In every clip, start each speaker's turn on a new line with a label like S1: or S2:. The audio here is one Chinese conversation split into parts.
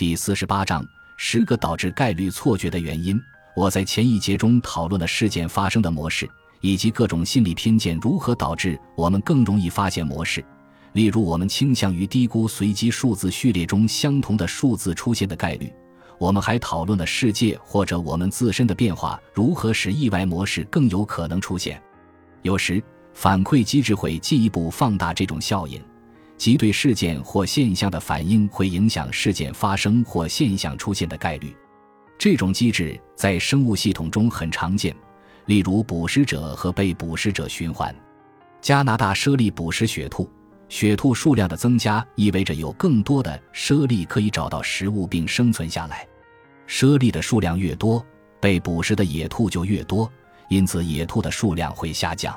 S1: 第四十八章十个导致概率错觉的原因。我在前一节中讨论了事件发生的模式，以及各种心理偏见如何导致我们更容易发现模式。例如，我们倾向于低估随机数字序列中相同的数字出现的概率。我们还讨论了世界或者我们自身的变化如何使意外模式更有可能出现。有时，反馈机制会进一步放大这种效应，即对事件或现象的反应会影响事件发生或现象出现的概率。这种机制在生物系统中很常见，例如捕食者和被捕食者循环。加拿大猞猁捕食雪兔，雪兔数量的增加意味着有更多的猞猁可以找到食物并生存下来。猞猁的数量越多，被捕食的野兔就越多，因此野兔的数量会下降。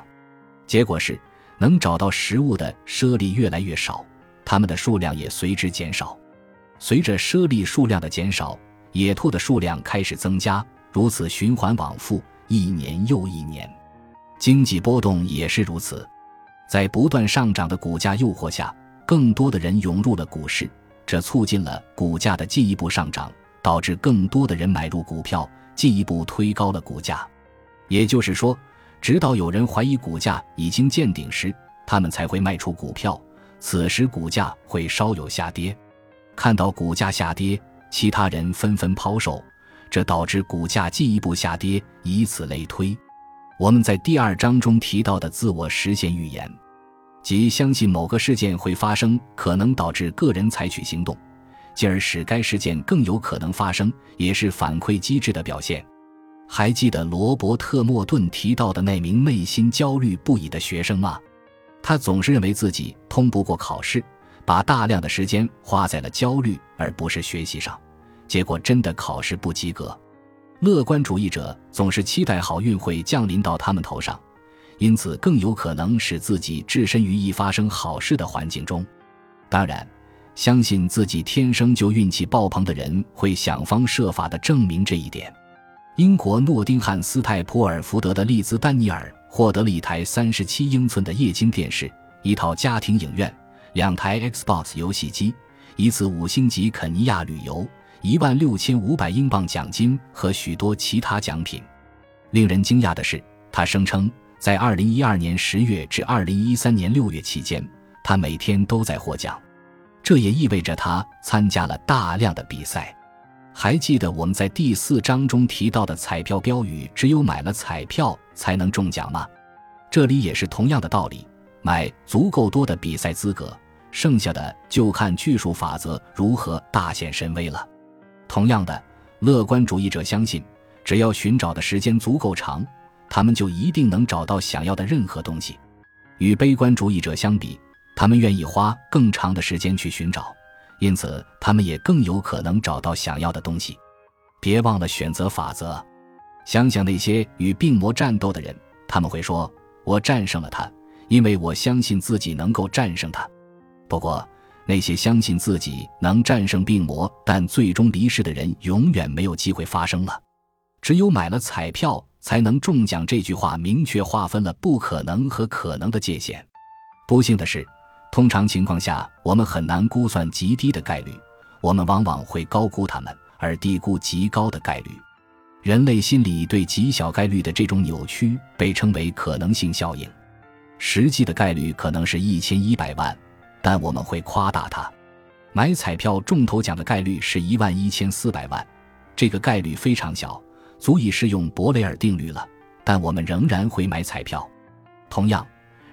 S1: 结果是，能找到食物的猞猁越来越少，它们的数量也随之减少。随着猞猁数量的减少，野兔的数量开始增加，如此循环往复，一年又一年。经济波动也是如此，在不断上涨的股价诱惑下，更多的人涌入了股市，这促进了股价的进一步上涨，导致更多的人买入股票，进一步推高了股价。也就是说，直到有人怀疑股价已经见顶时，他们才会卖出股票，此时股价会稍有下跌。看到股价下跌。其他人纷纷抛售，这导致股价进一步下跌，以此类推。我们在第二章中提到的自我实现预言，即相信某个事件会发生，可能导致个人采取行动，进而使该事件更有可能发生，也是反馈机制的表现。还记得罗伯特·莫顿提到的那名内心焦虑不已的学生吗？他总是认为自己通不过考试。把大量的时间花在了焦虑而不是学习上，结果真的考试不及格。乐观主义者总是期待好运会降临到他们头上，因此更有可能使自己置身于易发生好事的环境中。当然，相信自己天生就运气爆棚的人会想方设法地证明这一点。英国诺丁汉斯泰普尔福德的利兹丹尼尔获得了一台三十七英寸的液晶电视，一套家庭影院。两台 Xbox 游戏机，一次五星级肯尼亚旅游，一万六千五百英镑奖金和许多其他奖品。令人惊讶的是，他声称在二零一二年十月至二零一三年六月期间，他每天都在获奖。这也意味着他参加了大量的比赛。还记得我们在第四章中提到的彩票标语“只有买了彩票才能中奖”吗？这里也是同样的道理，买足够多的比赛资格。剩下的就看巨数法则如何大显神威了。同样的，乐观主义者相信，只要寻找的时间足够长，他们就一定能找到想要的任何东西。与悲观主义者相比，他们愿意花更长的时间去寻找，因此他们也更有可能找到想要的东西。别忘了选择法则。想想那些与病魔战斗的人，他们会说：“我战胜了他，因为我相信自己能够战胜他。”不过，那些相信自己能战胜病魔但最终离世的人，永远没有机会发生了。只有买了彩票才能中奖，这句话明确划分了不可能和可能的界限。不幸的是，通常情况下，我们很难估算极低的概率，我们往往会高估它们，而低估极高的概率。人类心理对极小概率的这种扭曲被称为可能性效应。实际的概率可能是一千一百万。但我们会夸大它，买彩票中头奖的概率是一万一千四百万，这个概率非常小，足以适用伯雷尔定律了。但我们仍然会买彩票。同样，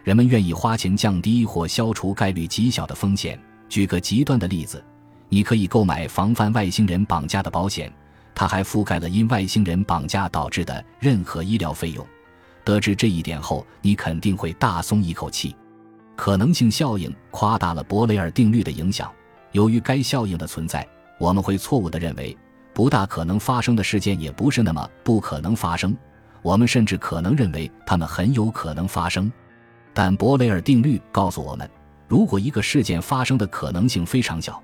S1: 人们愿意花钱降低或消除概率极小的风险。举个极端的例子，你可以购买防范外星人绑架的保险，它还覆盖了因外星人绑架导致的任何医疗费用。得知这一点后，你肯定会大松一口气。可能性效应夸大了伯雷尔定律的影响。由于该效应的存在，我们会错误地认为不大可能发生的事件也不是那么不可能发生。我们甚至可能认为它们很有可能发生。但伯雷尔定律告诉我们，如果一个事件发生的可能性非常小，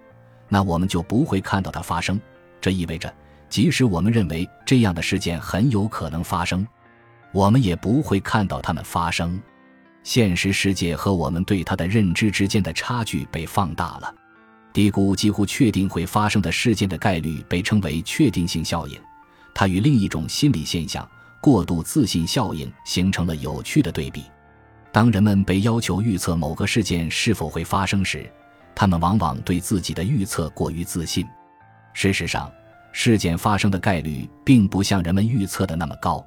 S1: 那我们就不会看到它发生。这意味着，即使我们认为这样的事件很有可能发生，我们也不会看到它们发生。现实世界和我们对它的认知之间的差距被放大了。低估几乎确定会发生的事件的概率被称为确定性效应，它与另一种心理现象——过度自信效应形成了有趣的对比。当人们被要求预测某个事件是否会发生时，他们往往对自己的预测过于自信。事实上，事件发生的概率并不像人们预测的那么高。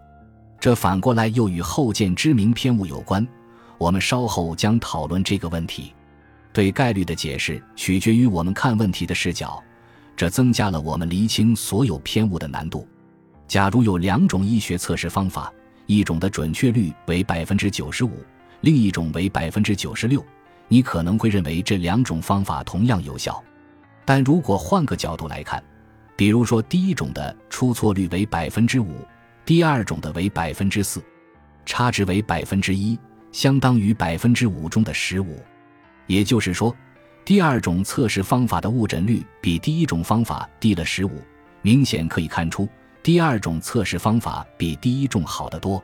S1: 这反过来又与后见之明偏误有关。我们稍后将讨论这个问题。对概率的解释取决于我们看问题的视角，这增加了我们厘清所有偏误的难度。假如有两种医学测试方法，一种的准确率为百分之九十五，另一种为百分之九十六，你可能会认为这两种方法同样有效。但如果换个角度来看，比如说第一种的出错率为百分之五。第二种的为百分之四，差值为百分之一，相当于百分之五中的十五。也就是说，第二种测试方法的误诊率比第一种方法低了十五。明显可以看出，第二种测试方法比第一种好得多。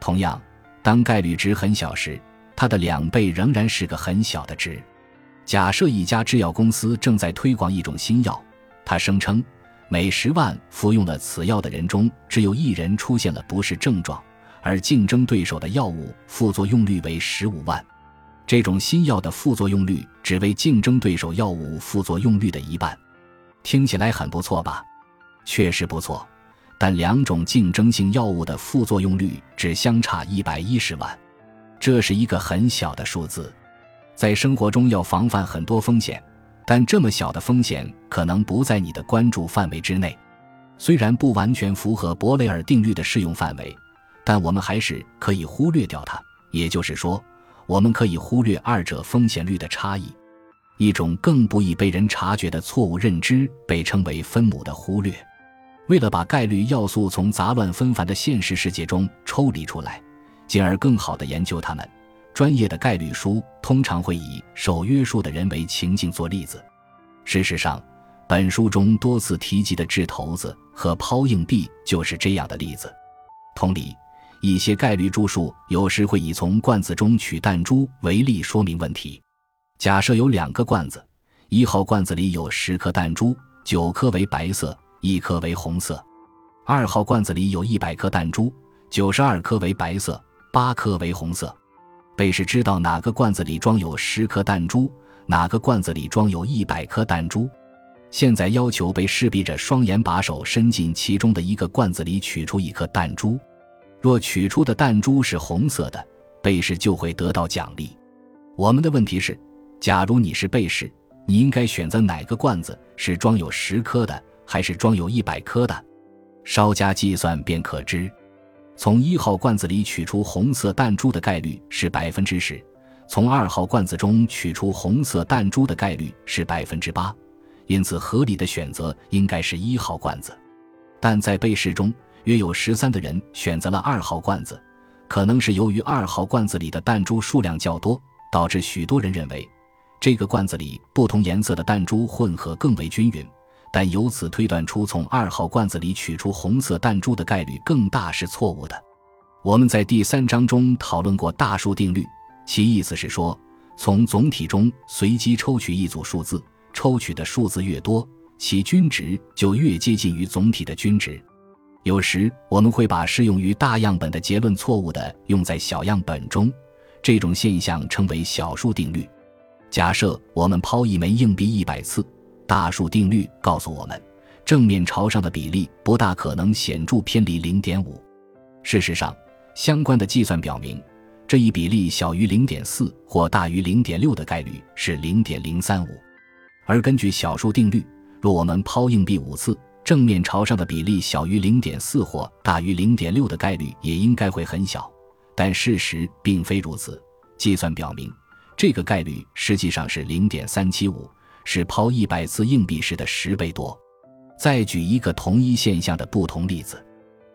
S1: 同样，当概率值很小时，它的两倍仍然是个很小的值。假设一家制药公司正在推广一种新药，它声称。每十万服用了此药的人中，只有一人出现了不适症状，而竞争对手的药物副作用率为十五万。这种新药的副作用率只为竞争对手药物副作用率的一半，听起来很不错吧？确实不错，但两种竞争性药物的副作用率只相差一百一十万，这是一个很小的数字。在生活中要防范很多风险。但这么小的风险可能不在你的关注范围之内，虽然不完全符合伯雷尔定律的适用范围，但我们还是可以忽略掉它。也就是说，我们可以忽略二者风险率的差异。一种更不易被人察觉的错误认知被称为分母的忽略。为了把概率要素从杂乱纷繁的现实世界中抽离出来，进而更好地研究它们。专业的概率书通常会以受约束的人为情境做例子。事实上，本书中多次提及的掷骰子和抛硬币就是这样的例子。同理，一些概率著述有时会以从罐子中取弹珠为例说明问题。假设有两个罐子，一号罐子里有十颗弹珠，九颗为白色，一颗为红色；二号罐子里有一百颗弹珠，九十二颗为白色，八颗为红色。被试知道哪个罐子里装有十颗弹珠，哪个罐子里装有一百颗弹珠。现在要求被试闭着双眼把手伸进其中的一个罐子里取出一颗弹珠。若取出的弹珠是红色的，被试就会得到奖励。我们的问题是：假如你是被试，你应该选择哪个罐子是装有十颗的，还是装有一百颗的？稍加计算便可知。从一号罐子里取出红色弹珠的概率是百分之十，从二号罐子中取出红色弹珠的概率是百分之八，因此合理的选择应该是一号罐子。但在被试中，约有十三的人选择了二号罐子，可能是由于二号罐子里的弹珠数量较多，导致许多人认为这个罐子里不同颜色的弹珠混合更为均匀。但由此推断出从二号罐子里取出红色弹珠的概率更大是错误的。我们在第三章中讨论过大数定律，其意思是说，从总体中随机抽取一组数字，抽取的数字越多，其均值就越接近于总体的均值。有时我们会把适用于大样本的结论错误的用在小样本中，这种现象称为小数定律。假设我们抛一枚硬币一百次。大数定律告诉我们，正面朝上的比例不大可能显著偏离零点五。事实上，相关的计算表明，这一比例小于零点四或大于零点六的概率是零点零三五。而根据小数定律，若我们抛硬币五次，正面朝上的比例小于零点四或大于零点六的概率也应该会很小。但事实并非如此，计算表明，这个概率实际上是零点三七五。是抛一百次硬币时的十倍多。再举一个同一现象的不同例子：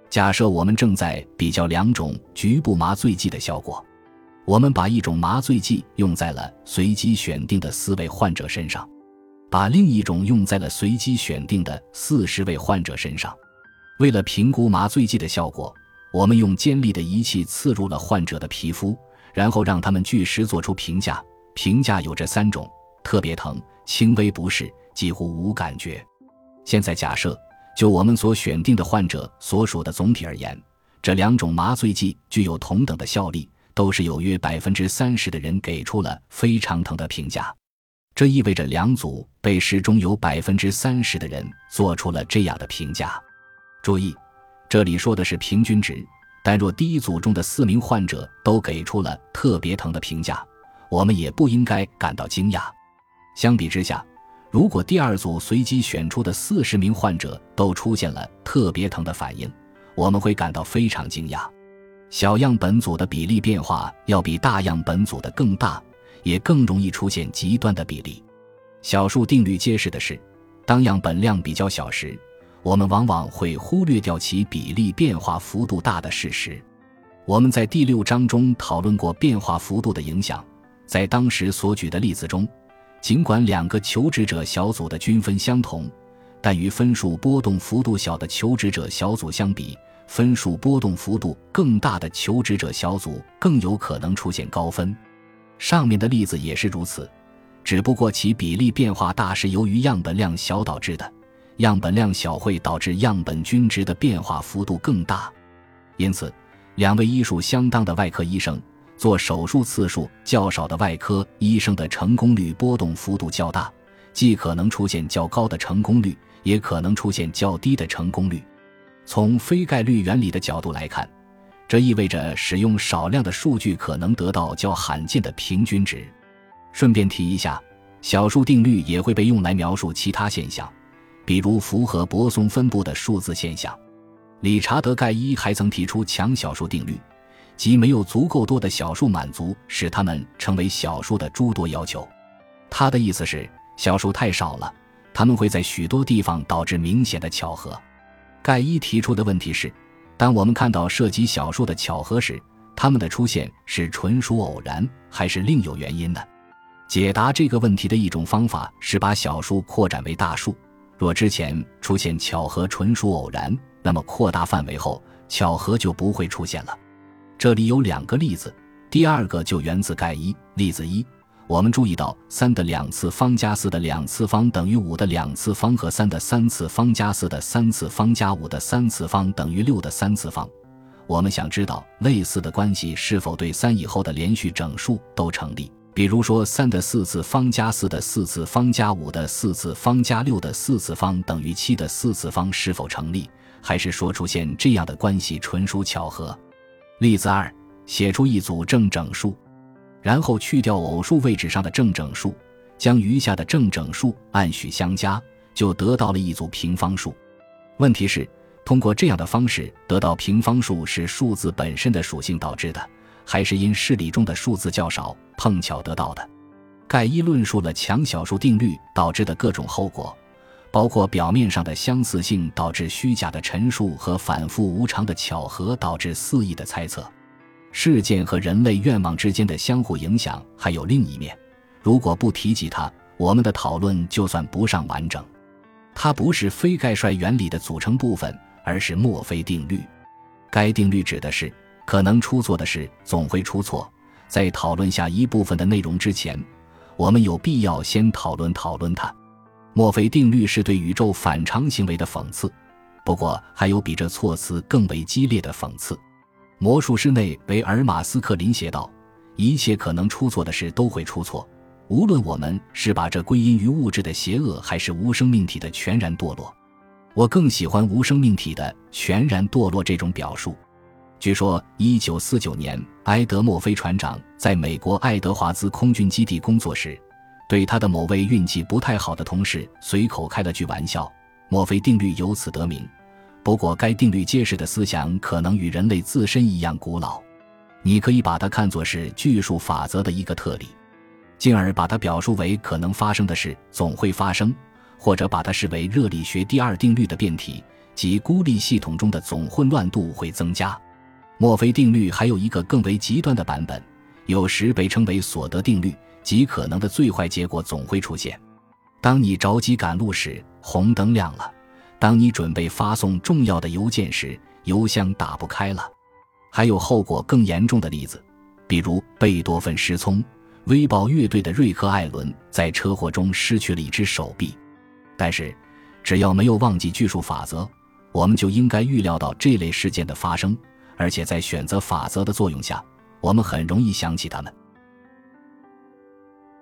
S1: 假设我们正在比较两种局部麻醉剂的效果，我们把一种麻醉剂用在了随机选定的四位患者身上，把另一种用在了随机选定的四十位患者身上。为了评估麻醉剂的效果，我们用尖利的仪器刺入了患者的皮肤，然后让他们据实做出评价。评价有这三种。特别疼，轻微不适，几乎无感觉。现在假设，就我们所选定的患者所属的总体而言，这两种麻醉剂具有同等的效力，都是有约百分之三十的人给出了非常疼的评价。这意味着两组被试中有百分之三十的人做出了这样的评价。注意，这里说的是平均值。但若第一组中的四名患者都给出了特别疼的评价，我们也不应该感到惊讶。相比之下，如果第二组随机选出的四十名患者都出现了特别疼的反应，我们会感到非常惊讶。小样本组的比例变化要比大样本组的更大，也更容易出现极端的比例。小数定律揭示的是，当样本量比较小时。我们往往会忽略掉其比例变化幅度大的事实。我们在第六章中讨论过变化幅度的影响。在当时所举的例子中，尽管两个求职者小组的均分相同，但与分数波动幅度小的求职者小组相比，分数波动幅度更大的求职者小组更有可能出现高分。上面的例子也是如此，只不过其比例变化大是由于样本量小导致的。样本量小会导致样本均值的变化幅度更大，因此，两位医术相当的外科医生做手术次数较少的外科医生的成功率波动幅度较大，既可能出现较高的成功率，也可能出现较低的成功率。从非概率原理的角度来看，这意味着使用少量的数据可能得到较罕见的平均值。顺便提一下，小数定律也会被用来描述其他现象。比如符合泊松分布的数字现象，理查德·盖伊还曾提出强小数定律，即没有足够多的小数满足使它们成为小数的诸多要求。他的意思是，小数太少了，他们会在许多地方导致明显的巧合。盖伊提出的问题是：当我们看到涉及小数的巧合时，它们的出现是纯属偶然，还是另有原因呢？解答这个问题的一种方法是把小数扩展为大数。若之前出现巧合纯属偶然，那么扩大范围后，巧合就不会出现了。这里有两个例子，第二个就源自盖伊。例子一，我们注意到三的两次方加四的两次方等于五的两次方和三的三次方加四的三次方加五的三次方等于六的三次方。我们想知道类似的关系是否对三以后的连续整数都成立。比如说，三的四次方加四的四次方加五的四次方加六的四次方等于七的四次方是否成立？还是说出现这样的关系纯属巧合？例子二：写出一组正整数，然后去掉偶数位置上的正整数，将余下的正整数按序相加，就得到了一组平方数。问题是，通过这样的方式得到平方数是数字本身的属性导致的。还是因式理中的数字较少，碰巧得到的。盖伊论述了强小数定律导致的各种后果，包括表面上的相似性导致虚假的陈述和反复无常的巧合导致肆意的猜测。事件和人类愿望之间的相互影响还有另一面，如果不提及它，我们的讨论就算不上完整。它不是非概率原理的组成部分，而是墨菲定律。该定律指的是。可能出错的事总会出错。在讨论下一部分的内容之前，我们有必要先讨论讨论它。墨菲定律是对宇宙反常行为的讽刺，不过还有比这措辞更为激烈的讽刺。魔术师内维尔马斯克林写道：“一切可能出错的事都会出错，无论我们是把这归因于物质的邪恶，还是无生命体的全然堕落。我更喜欢无生命体的全然堕落这种表述。”据说，一九四九年，埃德·墨菲船长在美国爱德华兹空军基地工作时，对他的某位运气不太好的同事随口开了句玩笑。墨菲定律由此得名。不过，该定律揭示的思想可能与人类自身一样古老。你可以把它看作是巨数法则的一个特例，进而把它表述为可能发生的事总会发生，或者把它视为热力学第二定律的变体，即孤立系统中的总混乱度会增加。墨菲定律还有一个更为极端的版本，有时被称为所得定律，极可能的最坏结果总会出现。当你着急赶路时，红灯亮了；当你准备发送重要的邮件时，邮箱打不开了。还有后果更严重的例子，比如贝多芬失聪，威宝乐队的瑞克·艾伦在车祸中失去了一只手臂。但是，只要没有忘记巨数法则，我们就应该预料到这类事件的发生，而且在选择法则的作用下，我们很容易想起他们。